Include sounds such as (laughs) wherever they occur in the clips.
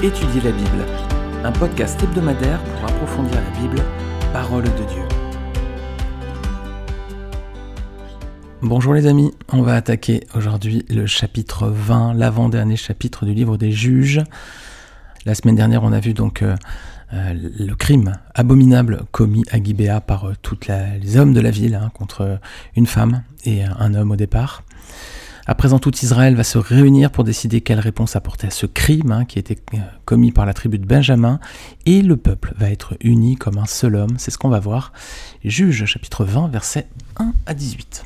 Étudier la Bible, un podcast hebdomadaire pour approfondir la Bible, parole de Dieu. Bonjour les amis, on va attaquer aujourd'hui le chapitre 20, l'avant-dernier chapitre du livre des juges. La semaine dernière, on a vu donc euh, euh, le crime abominable commis à Gibéa par euh, tous les hommes de la ville hein, contre une femme et un homme au départ. À présent, tout Israël va se réunir pour décider quelle réponse apporter à ce crime hein, qui a été commis par la tribu de Benjamin, et le peuple va être uni comme un seul homme. C'est ce qu'on va voir. Juge chapitre 20, versets 1 à 18.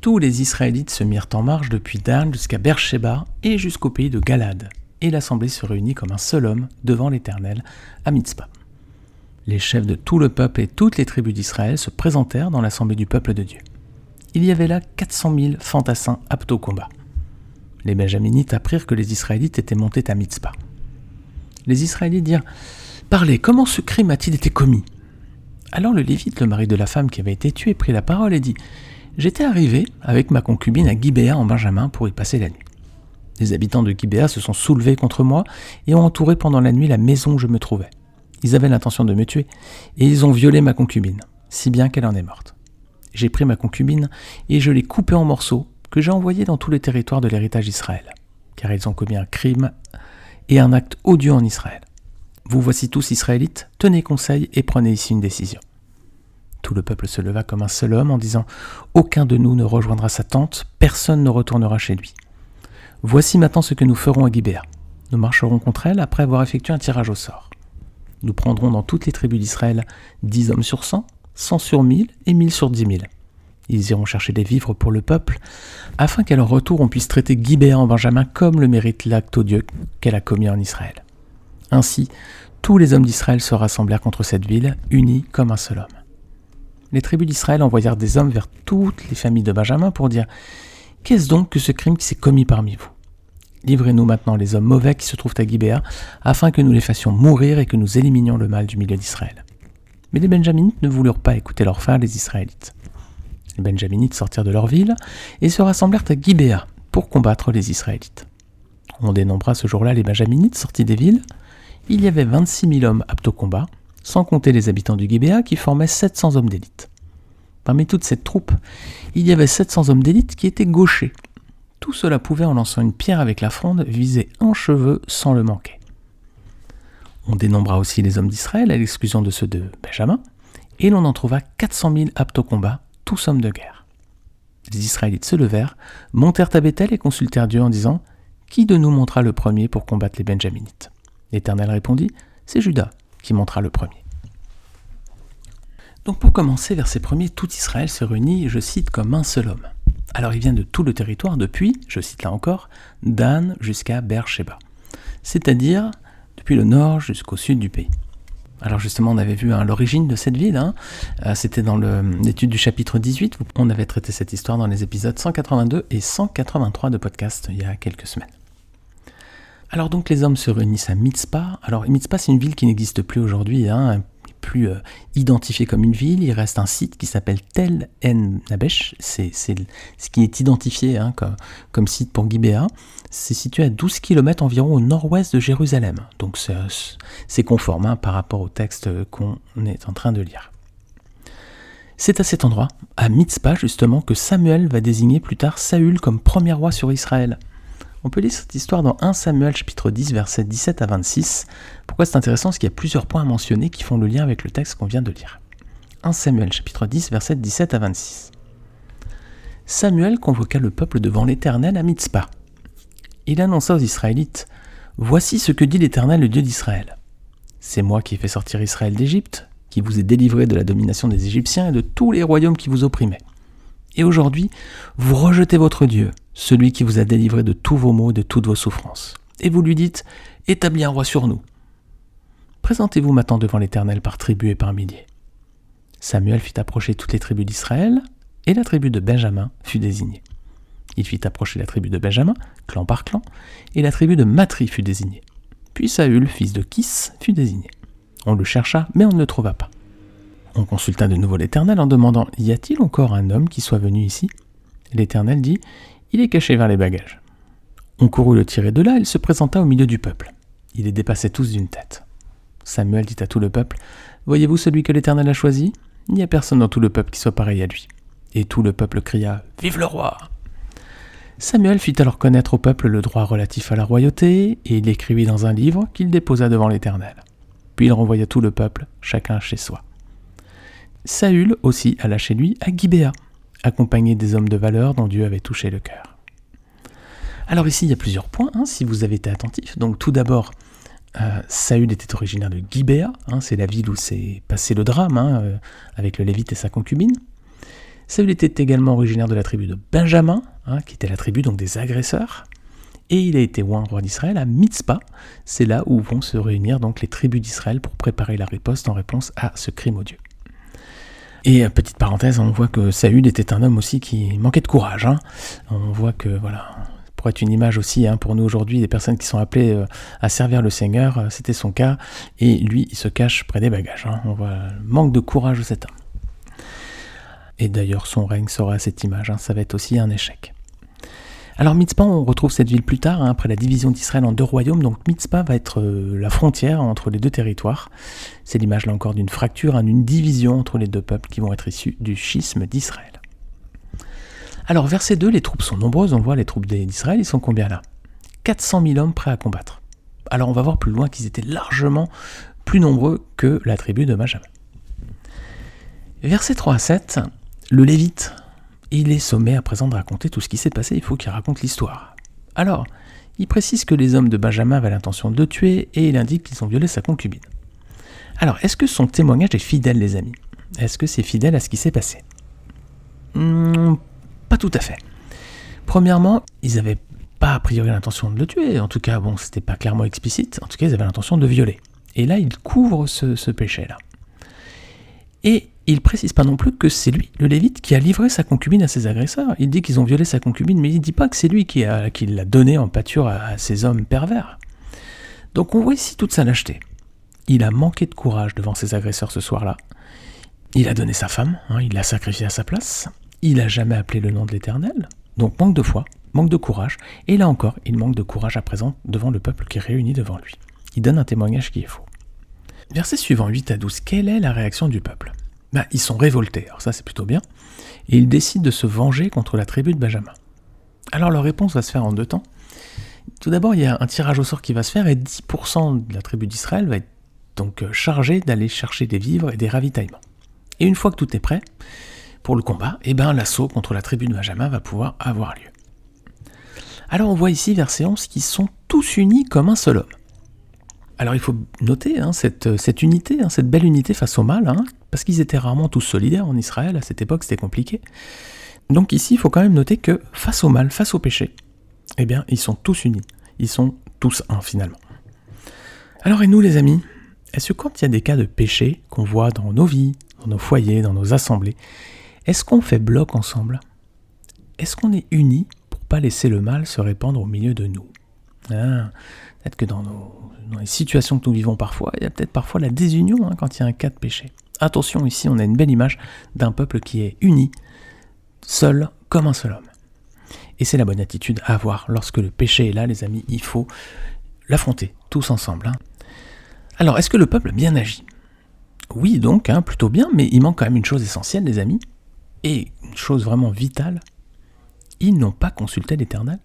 Tous les Israélites se mirent en marche depuis Dan jusqu'à Beersheba et jusqu'au pays de Galad, et l'assemblée se réunit comme un seul homme devant l'Éternel à Mitzpah. Les chefs de tout le peuple et toutes les tribus d'Israël se présentèrent dans l'assemblée du peuple de Dieu il y avait là 400 000 fantassins aptes au combat. Les Benjaminites apprirent que les Israélites étaient montés à Mitzpah. Les Israélites dirent Parlez, comment ce crime a-t-il été commis? Alors le Lévite, le mari de la femme qui avait été tuée, prit la parole et dit J'étais arrivé avec ma concubine à Gibéa en Benjamin pour y passer la nuit. Les habitants de Gibéa se sont soulevés contre moi et ont entouré pendant la nuit la maison où je me trouvais. Ils avaient l'intention de me tuer et ils ont violé ma concubine, si bien qu'elle en est morte j'ai pris ma concubine et je l'ai coupée en morceaux que j'ai envoyés dans tous les territoires de l'héritage d'Israël, car ils ont commis un crime et un acte odieux en Israël. Vous voici tous Israélites, tenez conseil et prenez ici une décision. Tout le peuple se leva comme un seul homme en disant Aucun de nous ne rejoindra sa tente, personne ne retournera chez lui. Voici maintenant ce que nous ferons à Gibéa. Nous marcherons contre elle après avoir effectué un tirage au sort. Nous prendrons dans toutes les tribus d'Israël dix hommes sur cent, 100 sur 1000 et 1000 sur 10 000. Ils iront chercher des vivres pour le peuple, afin qu'à leur retour on puisse traiter Gibéa en Benjamin comme le mérite l'acte odieux qu'elle a commis en Israël. Ainsi, tous les hommes d'Israël se rassemblèrent contre cette ville, unis comme un seul homme. Les tribus d'Israël envoyèrent des hommes vers toutes les familles de Benjamin pour dire Qu'est-ce donc que ce crime qui s'est commis parmi vous? Livrez-nous maintenant les hommes mauvais qui se trouvent à Gibéa, afin que nous les fassions mourir et que nous éliminions le mal du milieu d'Israël. Mais les Benjaminites ne voulurent pas écouter leurs frères les Israélites. Les Benjaminites sortirent de leur ville et se rassemblèrent à Gibéa pour combattre les Israélites. On dénombra ce jour-là les Benjaminites sortis des villes. Il y avait 26 000 hommes aptes au combat, sans compter les habitants du Gibéa qui formaient 700 hommes d'élite. Parmi toute cette troupe, il y avait 700 hommes d'élite qui étaient gauchers. Tout cela pouvait, en lançant une pierre avec la fronde, viser un cheveu sans le manquer. On dénombra aussi les hommes d'Israël, à l'exclusion de ceux de Benjamin, et l'on en trouva 400 000 aptes au combat, tous hommes de guerre. Les Israélites se levèrent, montèrent à Bethel et consultèrent Dieu en disant Qui de nous montera le premier pour combattre les Benjaminites? L'Éternel répondit C'est Judas qui montera le premier. Donc pour commencer, verset premier, tout Israël se réunit, je cite, comme un seul homme. Alors il vient de tout le territoire, depuis, je cite là encore, Dan jusqu'à Beersheba. C'est-à-dire depuis le nord jusqu'au sud du pays. Alors justement, on avait vu hein, l'origine de cette ville, hein. euh, c'était dans l'étude du chapitre 18, on avait traité cette histoire dans les épisodes 182 et 183 de podcast il y a quelques semaines. Alors donc les hommes se réunissent à Mitzpah. Alors Mitzpah c'est une ville qui n'existe plus aujourd'hui, hein, plus euh, identifié comme une ville. Il reste un site qui s'appelle Tel En Nabesh. C'est ce qui est identifié hein, comme, site pour Gibéa. C'est situé à 12 km environ au nord-ouest de Jérusalem. Donc c'est conforme hein, par rapport au texte qu'on est en train de lire. C'est à cet endroit, à Mitzpah justement, que Samuel va désigner plus tard Saül comme premier roi sur Israël. On peut lire cette histoire dans 1 Samuel chapitre 10 versets 17 à 26. Pourquoi c'est intéressant? Parce qu'il y a plusieurs points à mentionner qui font le lien avec le texte qu'on vient de lire. 1 Samuel chapitre 10 versets 17 à 26. Samuel convoqua le peuple devant l'Éternel à Mitzpah. Il annonça aux Israélites Voici ce que dit l'Éternel, le Dieu d'Israël. C'est moi qui ai fait sortir Israël d'Égypte, qui vous ai délivré de la domination des Égyptiens et de tous les royaumes qui vous opprimaient. Et aujourd'hui, vous rejetez votre Dieu, celui qui vous a délivré de tous vos maux et de toutes vos souffrances. Et vous lui dites, établis un roi sur nous. Présentez-vous maintenant devant l'Éternel par tribu et par milliers. Samuel fit approcher toutes les tribus d'Israël, et la tribu de Benjamin fut désignée. Il fit approcher la tribu de Benjamin, clan par clan, et la tribu de Matri fut désignée. Puis Saül, fils de Kis, fut désigné. On le chercha, mais on ne le trouva pas. On consulta de nouveau l'Éternel en demandant Y a-t-il encore un homme qui soit venu ici? L'Éternel dit Il est caché vers les bagages. On courut le tirer de là, il se présenta au milieu du peuple. Il les dépassait tous d'une tête. Samuel dit à tout le peuple Voyez-vous celui que l'Éternel a choisi? Il n'y a personne dans tout le peuple qui soit pareil à lui. Et tout le peuple cria Vive le roi Samuel fit alors connaître au peuple le droit relatif à la royauté, et il écrivit dans un livre qu'il déposa devant l'Éternel. Puis il renvoya tout le peuple, chacun chez soi. Saül aussi alla chez lui à Gibéa, accompagné des hommes de valeur dont Dieu avait touché le cœur. Alors ici, il y a plusieurs points, hein, si vous avez été attentif. Donc tout d'abord, euh, Saül était originaire de Gibéa, hein, c'est la ville où s'est passé le drame hein, euh, avec le Lévite et sa concubine. Saül était également originaire de la tribu de Benjamin, qui était la tribu donc des agresseurs. Et il a été oint roi d'Israël à Mitzpah. C'est là où vont se réunir donc les tribus d'Israël pour préparer la riposte en réponse à ce crime odieux. Et euh, petite parenthèse, on voit que Saül était un homme aussi qui manquait de courage. Hein. On voit que voilà, pour être une image aussi hein, pour nous aujourd'hui des personnes qui sont appelées euh, à servir le Seigneur, euh, c'était son cas. Et lui, il se cache près des bagages. Hein. On voit le manque de courage de cet homme. Et d'ailleurs, son règne sera cette image. Ça va être aussi un échec. Alors Mitzpah, on retrouve cette ville plus tard, hein, après la division d'Israël en deux royaumes, donc Mitzpah va être euh, la frontière entre les deux territoires. C'est l'image là encore d'une fracture, hein, d'une division entre les deux peuples qui vont être issus du schisme d'Israël. Alors verset 2, les troupes sont nombreuses, on voit les troupes d'Israël, ils sont combien là? 400 000 hommes prêts à combattre. Alors on va voir plus loin qu'ils étaient largement plus nombreux que la tribu de Benjamin. Verset 3 à 7, le Lévite, il est sommé à présent de raconter tout ce qui s'est passé, il faut qu'il raconte l'histoire. Alors, il précise que les hommes de Benjamin avaient l'intention de le tuer et il indique qu'ils ont violé sa concubine. Alors, est-ce que son témoignage est fidèle, les amis? Est-ce que c'est fidèle à ce qui s'est passé? Hmm, Pas tout à fait. Premièrement, ils n'avaient pas a priori l'intention de le tuer, en tout cas, bon, c'était pas clairement explicite, en tout cas, ils avaient l'intention de violer. Et là, ils couvrent ce, ce péché-là. Et il précise pas non plus que c'est lui, le Lévite, qui a livré sa concubine à ses agresseurs. Il dit qu'ils ont violé sa concubine, mais il dit pas que c'est lui qui, l'a donnée en pâture à, ces hommes pervers. Donc on voit ici toute sa lâcheté. Il a manqué de courage devant ses agresseurs ce soir-là. Il a donné sa femme, hein, il l'a sacrifiée à sa place. Il n'a jamais appelé le nom de l'Éternel. Donc manque de foi, manque de courage. Et là encore, il manque de courage à présent devant le peuple qui est réuni devant lui. Il donne un témoignage qui est faux. Verset suivant 8 à 12. Quelle est la réaction du peuple? Bah, ils sont révoltés, alors ça c'est plutôt bien, et ils décident de se venger contre la tribu de Benjamin. Alors leur réponse va se faire en deux temps. Tout d'abord, il y a un tirage au sort qui va se faire et 10% de la tribu d'Israël va être donc euh, chargé d'aller chercher des vivres et des ravitaillements. Et une fois que tout est prêt pour le combat, eh ben, l'assaut contre la tribu de Benjamin va pouvoir avoir lieu. Alors on voit ici, verset 11, qu'ils sont tous unis comme un seul homme. Alors il faut noter hein, cette, cette, unité, hein, cette belle unité face au mal, hein, parce qu'ils étaient rarement tous solidaires en Israël, à cette époque c'était compliqué. Donc ici il faut quand même noter que face au mal, face au péché, eh bien ils sont tous unis, ils sont tous un finalement. Alors et nous les amis, est-ce que quand il y a des cas de péché qu'on voit dans nos vies, dans nos foyers, dans nos assemblées, est-ce qu'on fait bloc ensemble? Est-ce qu'on est unis pour pas laisser le mal se répandre au milieu de nous? Ah, Peut-être que dans, les situations que nous vivons parfois, il y a peut-être parfois la désunion hein, quand il y a un cas de péché. Attention, ici on a une belle image d'un peuple qui est uni, seul comme un seul homme. Et c'est la bonne attitude à avoir lorsque le péché est là, les amis, il faut l'affronter tous ensemble. Hein. Alors, est-ce que le peuple bien agi? Oui, donc, hein, plutôt bien, mais il manque quand même une chose essentielle, les amis, et une chose vraiment vitale, ils n'ont pas consulté l'Éternel.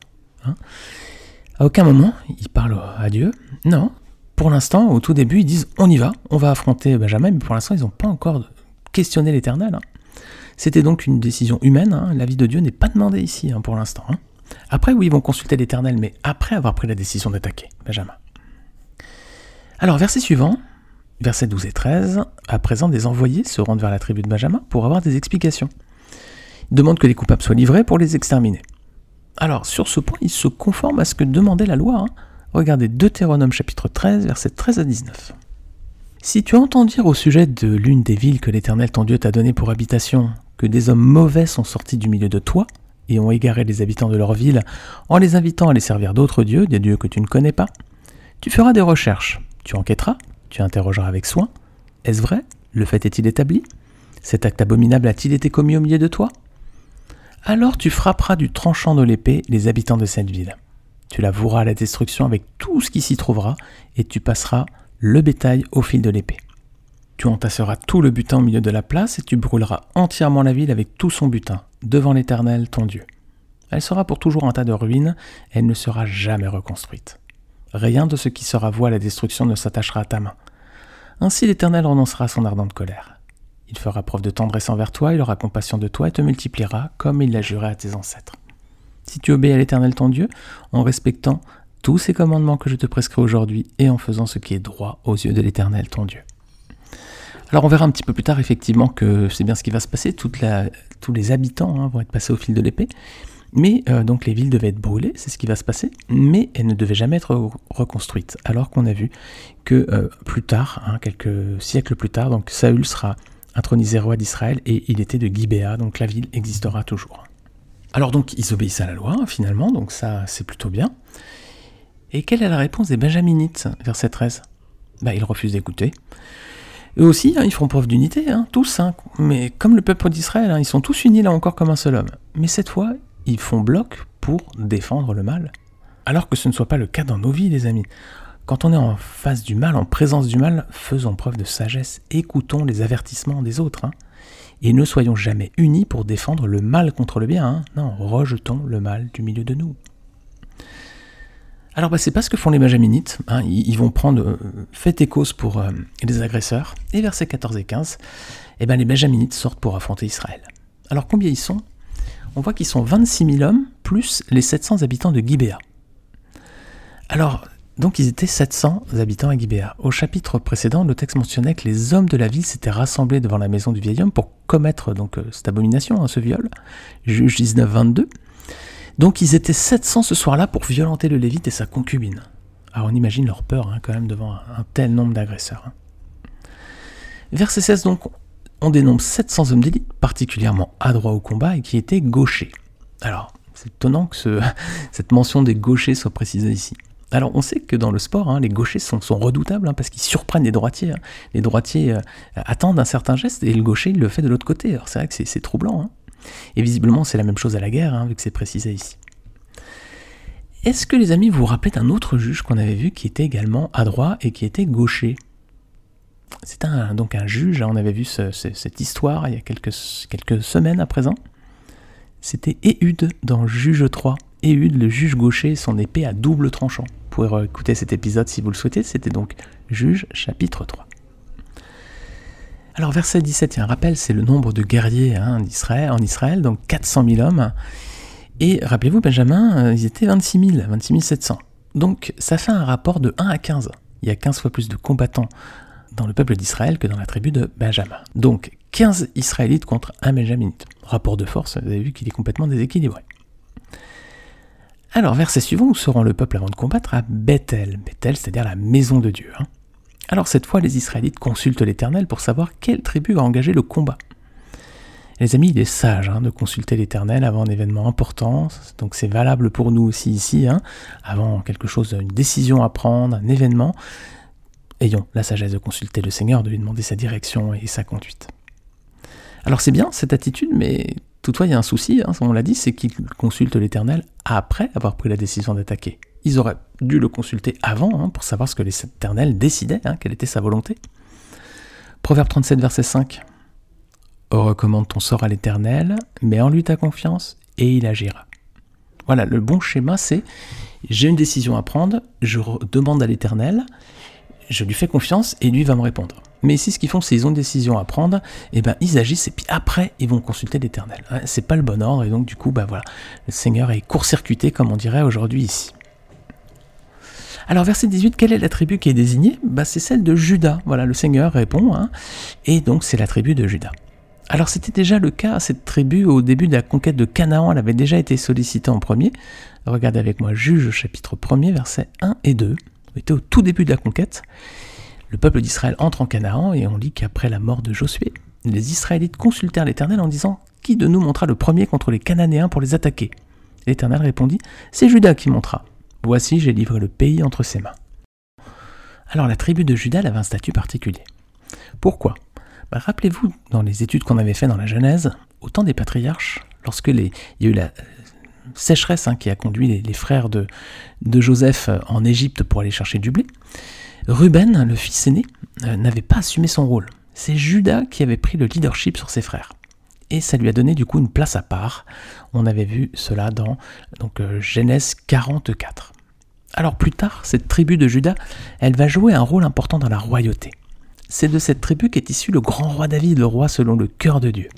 À aucun moment, ils parlent à Dieu. Non. Pour l'instant, au tout début, ils disent on y va, on va affronter Benjamin, mais pour l'instant, ils n'ont pas encore questionné l'Éternel. Hein. C'était donc une décision humaine. Hein. La vie de Dieu n'est pas demandée ici hein, pour l'instant. Après, oui, ils vont consulter l'Éternel, mais après avoir pris la décision d'attaquer Benjamin. Alors, verset suivant, versets 12 et 13, à présent, des envoyés se rendent vers la tribu de Benjamin pour avoir des explications. Ils demandent que les coupables soient livrés pour les exterminer. Alors, sur ce point, il se conforme à ce que demandait la loi. Hein. Regardez Deutéronome chapitre 13, versets 13 à 19. Si tu entends dire au sujet de l'une des villes que l'Éternel ton Dieu t'a donnée pour habitation, que des hommes mauvais sont sortis du milieu de toi, et ont égaré les habitants de leur ville en les invitant à les servir d'autres dieux, des dieux que tu ne connais pas, tu feras des recherches, tu enquêteras, tu interrogeras avec soin. Est-ce vrai? Le fait est-il établi? Cet acte abominable a-t-il été commis au milieu de toi? Alors tu frapperas du tranchant de l'épée les habitants de cette ville. Tu la voueras à la destruction avec tout ce qui s'y trouvera, et tu passeras le bétail au fil de l'épée. Tu entasseras tout le butin au milieu de la place, et tu brûleras entièrement la ville avec tout son butin, devant l'Éternel ton Dieu. Elle sera pour toujours un tas de ruines, elle ne sera jamais reconstruite. Rien de ce qui sera voué à la destruction ne s'attachera à ta main. Ainsi l'Éternel renoncera à son ardente colère. Il fera preuve de tendresse envers toi, il aura compassion de toi et te multipliera comme il l'a juré à tes ancêtres. Si tu obéis à l'Éternel ton Dieu, en respectant tous ces commandements que je te prescris aujourd'hui et en faisant ce qui est droit aux yeux de l'Éternel ton Dieu. Alors on verra un petit peu plus tard effectivement que c'est bien ce qui va se passer, tous les habitants hein, vont être passés au fil de l'épée, mais euh, donc les villes devaient être brûlées, c'est ce qui va se passer, mais elles ne devaient jamais être reconstruites. Alors qu'on a vu que euh, plus tard, hein, quelques siècles plus tard, donc Saül sera intronisé roi d'Israël et il était de Gibéa, donc la ville existera toujours. Alors donc ils obéissent à la loi finalement, donc ça c'est plutôt bien. Et quelle est la réponse des Benjaminites, verset 13 bah, Ils refusent d'écouter. Eux aussi, hein, ils feront preuve d'unité, hein, tous, mais comme le peuple d'Israël, ils sont tous unis là encore comme un seul homme. Mais cette fois, ils font bloc pour défendre le mal. Alors que ce ne soit pas le cas dans nos vies, les amis. Quand on est en face du mal, en présence du mal, faisons preuve de sagesse, écoutons les avertissements des autres. Hein. Et ne soyons jamais unis pour défendre le mal contre le bien. Hein. Non, rejetons le mal du milieu de nous. Alors, bah, c'est pas ce que font les Benjaminites. Hein. Ils, vont prendre euh, fait et cause pour euh, les agresseurs. Et versets 14 et 15, eh ben, les Benjaminites sortent pour affronter Israël. Alors, combien ils sont? On voit qu'ils sont 26 000 hommes, plus les 700 habitants de Gibéa. Alors, donc ils étaient 700 habitants à Gibéa. Au chapitre précédent, le texte mentionnait que les hommes de la ville s'étaient rassemblés devant la maison du vieil homme pour commettre donc euh, cette abomination, hein, ce viol. Juge 19, 22. Donc ils étaient 700 ce soir-là pour violenter le Lévite et sa concubine. Alors on imagine leur peur hein, quand même devant un, tel nombre d'agresseurs. Hein. Verset 16 donc, on dénombre 700 hommes d'élite particulièrement adroits au combat et qui étaient gauchers. Alors, c'est étonnant que (laughs) cette mention des gauchers soit précisée ici. Alors on sait que dans le sport, hein, les gauchers sont, redoutables hein, parce qu'ils surprennent les droitiers. Hein. Les droitiers euh, attendent un certain geste et le gaucher le fait de l'autre côté. Alors c'est vrai que c'est troublant. Et visiblement c'est la même chose à la guerre, vu que c'est précisé ici. Est-ce que les amis vous vous rappelez d'un autre juge qu'on avait vu qui était également adroit et qui était gaucher? C'est un, donc un juge, on avait vu cette histoire il y a quelques, quelques semaines à présent. C'était Éhude dans Juge 3. Éhude, le juge gaucher, son épée à double tranchant. Vous pouvez écouter cet épisode si vous le souhaitez, c'était donc Juge chapitre 3. Alors verset 17, il y a un rappel, c'est le nombre de guerriers hein, en Israël, donc 400 000 hommes. Et rappelez-vous, Benjamin, euh, ils étaient 26 000, 26 700. Donc ça fait un rapport de 1 à 15. Il y a 15 fois plus de combattants dans le peuple d'Israël que dans la tribu de Benjamin. Donc 15 Israélites contre un Benjaminite. Rapport de force, vous avez vu qu'il est complètement déséquilibré. Alors, verset suivant, nous serons le peuple avant de combattre à Bethel. Bethel, c'est-à-dire la maison de Dieu. Hein. Alors, cette fois, les Israélites consultent l'Éternel pour savoir quelle tribu va engager le combat. Les amis, il est sage hein, de consulter l'Éternel avant un événement important, donc c'est valable pour nous aussi ici, hein, avant quelque chose, une décision à prendre, un événement ayons la sagesse de consulter le Seigneur, de lui demander sa direction et sa conduite. Alors c'est bien cette attitude, mais toutefois il y a un souci, hein, on l'a dit, c'est qu'ils consultent l'Éternel après avoir pris la décision d'attaquer. Ils auraient dû le consulter avant hein, pour savoir ce que l'Éternel décidait, hein, quelle était sa volonté. Proverbe 37, verset 5. Recommande ton sort à l'Éternel, mets en lui ta confiance, et il agira. Voilà, le bon schéma, c'est j'ai une décision à prendre, je demande à l'Éternel, je lui fais confiance et lui va me répondre. Mais ici, ce qu'ils font, c'est qu'ils ont une décision à prendre, et ben ils agissent, et puis après, ils vont consulter l'Éternel. C'est pas le bon ordre, et donc du coup, bah voilà, le Seigneur est court-circuité, comme on dirait aujourd'hui ici. Alors, verset 18, quelle est la tribu qui est désignée? Bah, C'est celle de Judas. Voilà, le Seigneur répond, hein, et donc c'est la tribu de Judas. Alors, c'était déjà le cas, cette tribu, au début de la conquête de Canaan, elle avait déjà été sollicitée en premier. Regardez avec moi Juge chapitre 1er, versets 1 et 2 était au tout début de la conquête. Le peuple d'Israël entre en Canaan et on lit qu'après la mort de Josué, les Israélites consultèrent l'Éternel en disant Qui de nous montera le premier contre les Cananéens pour les attaquer? L'Éternel répondit C'est Judas qui montera. Voici, j'ai livré le pays entre ses mains. Alors la tribu de Judas avait un statut particulier. Pourquoi? Bah, Rappelez-vous, dans les études qu'on avait faites dans la Genèse, au temps des patriarches, lorsque il y a eu la, sécheresse hein, qui a conduit les, frères de, de, Joseph en Égypte pour aller chercher du blé, Ruben, le fils aîné, euh, n'avait pas assumé son rôle. C'est Judas qui avait pris le leadership sur ses frères. Et ça lui a donné du coup une place à part. On avait vu cela dans euh, Genèse 44. Alors plus tard, cette tribu de Judas, elle va jouer un rôle important dans la royauté. C'est de cette tribu qu'est issu le grand roi David, le roi selon le cœur de Dieu.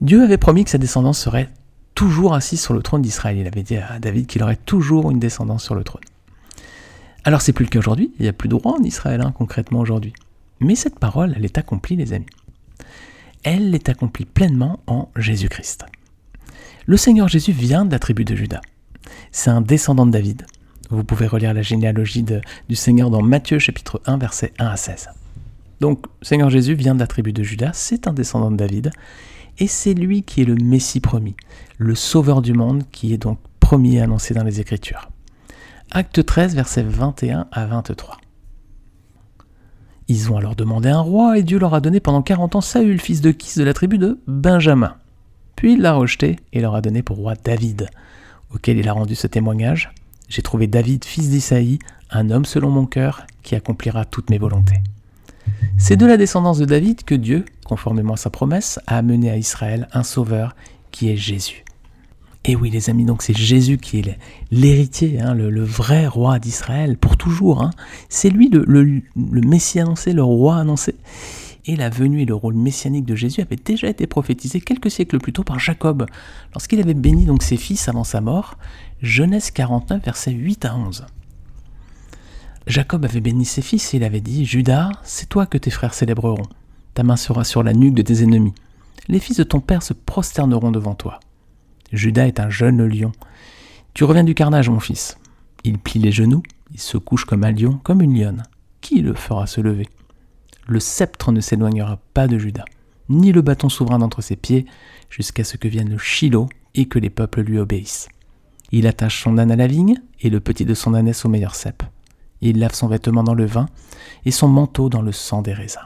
Dieu avait promis que sa descendance serait toujours assise sur le trône d'Israël. Il avait dit à David qu'il aurait toujours une descendance sur le trône. Alors c'est plus le cas aujourd'hui, il n'y a plus de roi en Israël hein, concrètement aujourd'hui. Mais cette parole, elle est accomplie les amis. Elle est accomplie pleinement en Jésus-Christ. Le Seigneur Jésus vient de la tribu de Judas. C'est un descendant de David. Vous pouvez relire la généalogie du Seigneur dans Matthieu chapitre 1 versets 1 à 16. Donc Seigneur Jésus vient de la tribu de Judas, c'est un descendant de David, et c'est lui qui est le Messie promis, le Sauveur du monde qui est donc promis annoncé dans les Écritures. Acte 13, versets 21 à 23. Ils ont alors demandé un roi, et Dieu leur a donné pendant 40 ans Saül, fils de Kis de la tribu de Benjamin. Puis il l'a rejeté et leur a donné pour roi David, auquel il a rendu ce témoignage. J'ai trouvé David, fils d'Isaïe, un homme selon mon cœur, qui accomplira toutes mes volontés. C'est de la descendance de David que Dieu, conformément à sa promesse, a amené à Israël un sauveur qui est Jésus. Et oui les amis, donc c'est Jésus qui est l'héritier, hein, le, vrai roi d'Israël, pour toujours. Hein. C'est lui le, le, Messie annoncé, le roi annoncé. Et la venue et le rôle messianique de Jésus avaient déjà été prophétisés quelques siècles plus tôt par Jacob, lorsqu'il avait béni donc ses fils avant sa mort, Genèse 49, versets 8 à 11. Jacob avait béni ses fils et il avait dit Judas, c'est toi que tes frères célébreront. Ta main sera sur la nuque de tes ennemis. Les fils de ton père se prosterneront devant toi. Judas est un jeune lion. Tu reviens du carnage, mon fils. Il plie les genoux, il se couche comme un lion, comme une lionne. Qui le fera se lever? Le sceptre ne s'éloignera pas de Judas, ni le bâton souverain d'entre ses pieds, jusqu'à ce que vienne le Shiloh et que les peuples lui obéissent. Il attache son âne à la vigne et le petit de son ânesse au meilleur cep. Il lave son vêtement dans le vin et son manteau dans le sang des raisins.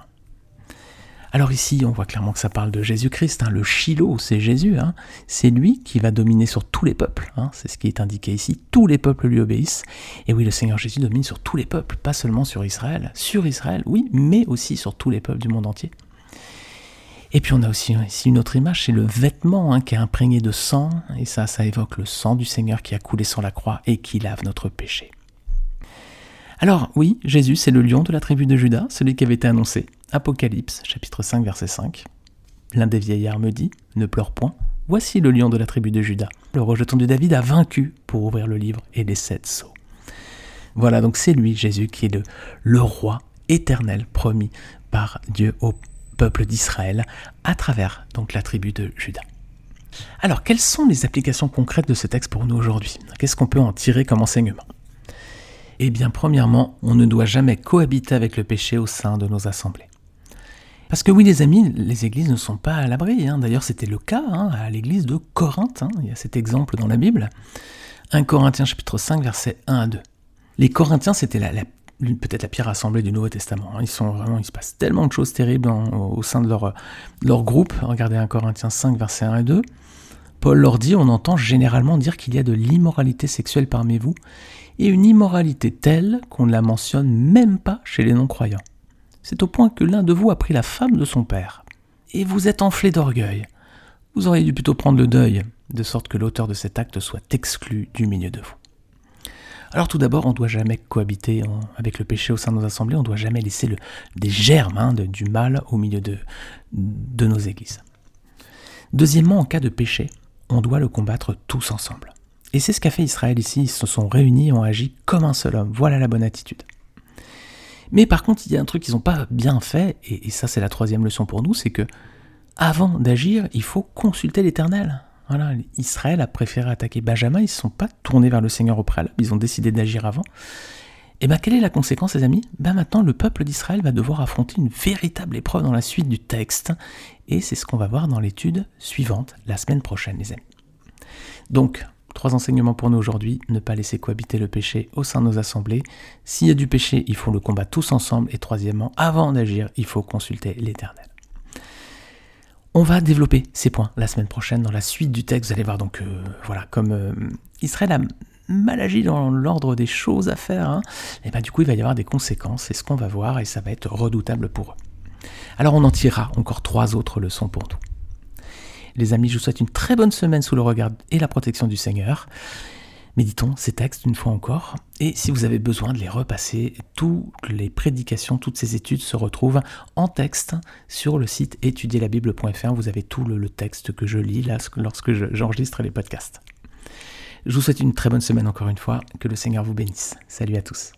Alors ici, on voit clairement que ça parle de Jésus-Christ, hein, le Shiloh, c'est Jésus, hein. c'est lui qui va dominer sur tous les peuples, hein. c'est ce qui est indiqué ici, tous les peuples lui obéissent, et oui, le Seigneur Jésus domine sur tous les peuples, pas seulement sur Israël, sur Israël, oui, mais aussi sur tous les peuples du monde entier. Et puis on a aussi ici une autre image, c'est le vêtement qui est imprégné de sang, et ça, ça évoque le sang du Seigneur qui a coulé sur la croix et qui lave notre péché. Alors oui, Jésus, c'est le lion de la tribu de Judas, celui qui avait été annoncé. Apocalypse, chapitre 5, verset 5. L'un des vieillards me dit, ne pleure point, voici le lion de la tribu de Judas. Le rejeton de David a vaincu pour ouvrir le livre et les sept sceaux. Voilà, donc c'est lui, Jésus, qui est le, roi éternel promis par Dieu au peuple d'Israël à travers donc la tribu de Judas. Alors, quelles sont les applications concrètes de ce texte pour nous aujourd'hui? Qu'est-ce qu'on peut en tirer comme enseignement? Eh bien, premièrement, on ne doit jamais cohabiter avec le péché au sein de nos assemblées. Parce que oui, les amis, les églises ne sont pas à l'abri. Hein. D'ailleurs, c'était le cas hein, à l'église de Corinthe. Hein. Il y a cet exemple dans la Bible. 1 Corinthiens chapitre 5, versets 1 à 2. Les Corinthiens, c'était peut-être la pire assemblée du Nouveau Testament. Ils sont vraiment, il se passe tellement de choses terribles au sein de leur, leur groupe. Regardez 1 Corinthiens 5, versets 1 et 2. Paul leur dit, on entend généralement dire qu'il y a de l'immoralité sexuelle parmi vous, et une immoralité telle qu'on ne la mentionne même pas chez les non-croyants. C'est au point que l'un de vous a pris la femme de son père. Et vous êtes enflé d'orgueil. Vous auriez dû plutôt prendre le deuil, de sorte que l'auteur de cet acte soit exclu du milieu de vous. Alors tout d'abord, on ne doit jamais cohabiter avec le péché au sein de nos assemblées, on ne doit jamais laisser des germes hein, du mal au milieu de, de nos églises. Deuxièmement, en cas de péché, on doit le combattre tous ensemble. Et c'est ce qu'a fait Israël ici, ils se sont réunis et ont agi comme un seul homme. Voilà la bonne attitude. Mais par contre, il y a un truc qu'ils n'ont pas bien fait, et, ça c'est la troisième leçon pour nous, c'est que avant d'agir, il faut consulter l'Éternel. Voilà, Israël a préféré attaquer Benjamin, ils ne se sont pas tournés vers le Seigneur au préalable, ils ont décidé d'agir avant. Et bien quelle est la conséquence, les amis? Ben maintenant, le peuple d'Israël va devoir affronter une véritable épreuve dans la suite du texte, et c'est ce qu'on va voir dans l'étude suivante, la semaine prochaine, les amis. Donc, Trois enseignements pour nous aujourd'hui. Ne pas laisser cohabiter le péché au sein de nos assemblées. S'il y a du péché, il faut le combattre tous ensemble. Et troisièmement, avant d'agir, il faut consulter l'Éternel. On va développer ces points la semaine prochaine dans la suite du texte. Vous allez voir donc, euh, voilà, comme euh, Israël a mal agi dans l'ordre des choses à faire, et hein, eh ben du coup il va y avoir des conséquences. C'est ce qu'on va voir et ça va être redoutable pour eux. Alors on en tirera encore trois autres leçons pour nous. Les amis, je vous souhaite une très bonne semaine sous le regard et la protection du Seigneur. Méditons ces textes une fois encore. Et si vous avez besoin de les repasser, toutes les prédications, toutes ces études se retrouvent en texte sur le site étudierlabible.fr. Vous avez tout le, texte que je lis lorsque j'enregistre les podcasts. Je vous souhaite une très bonne semaine encore une fois. Que le Seigneur vous bénisse. Salut à tous.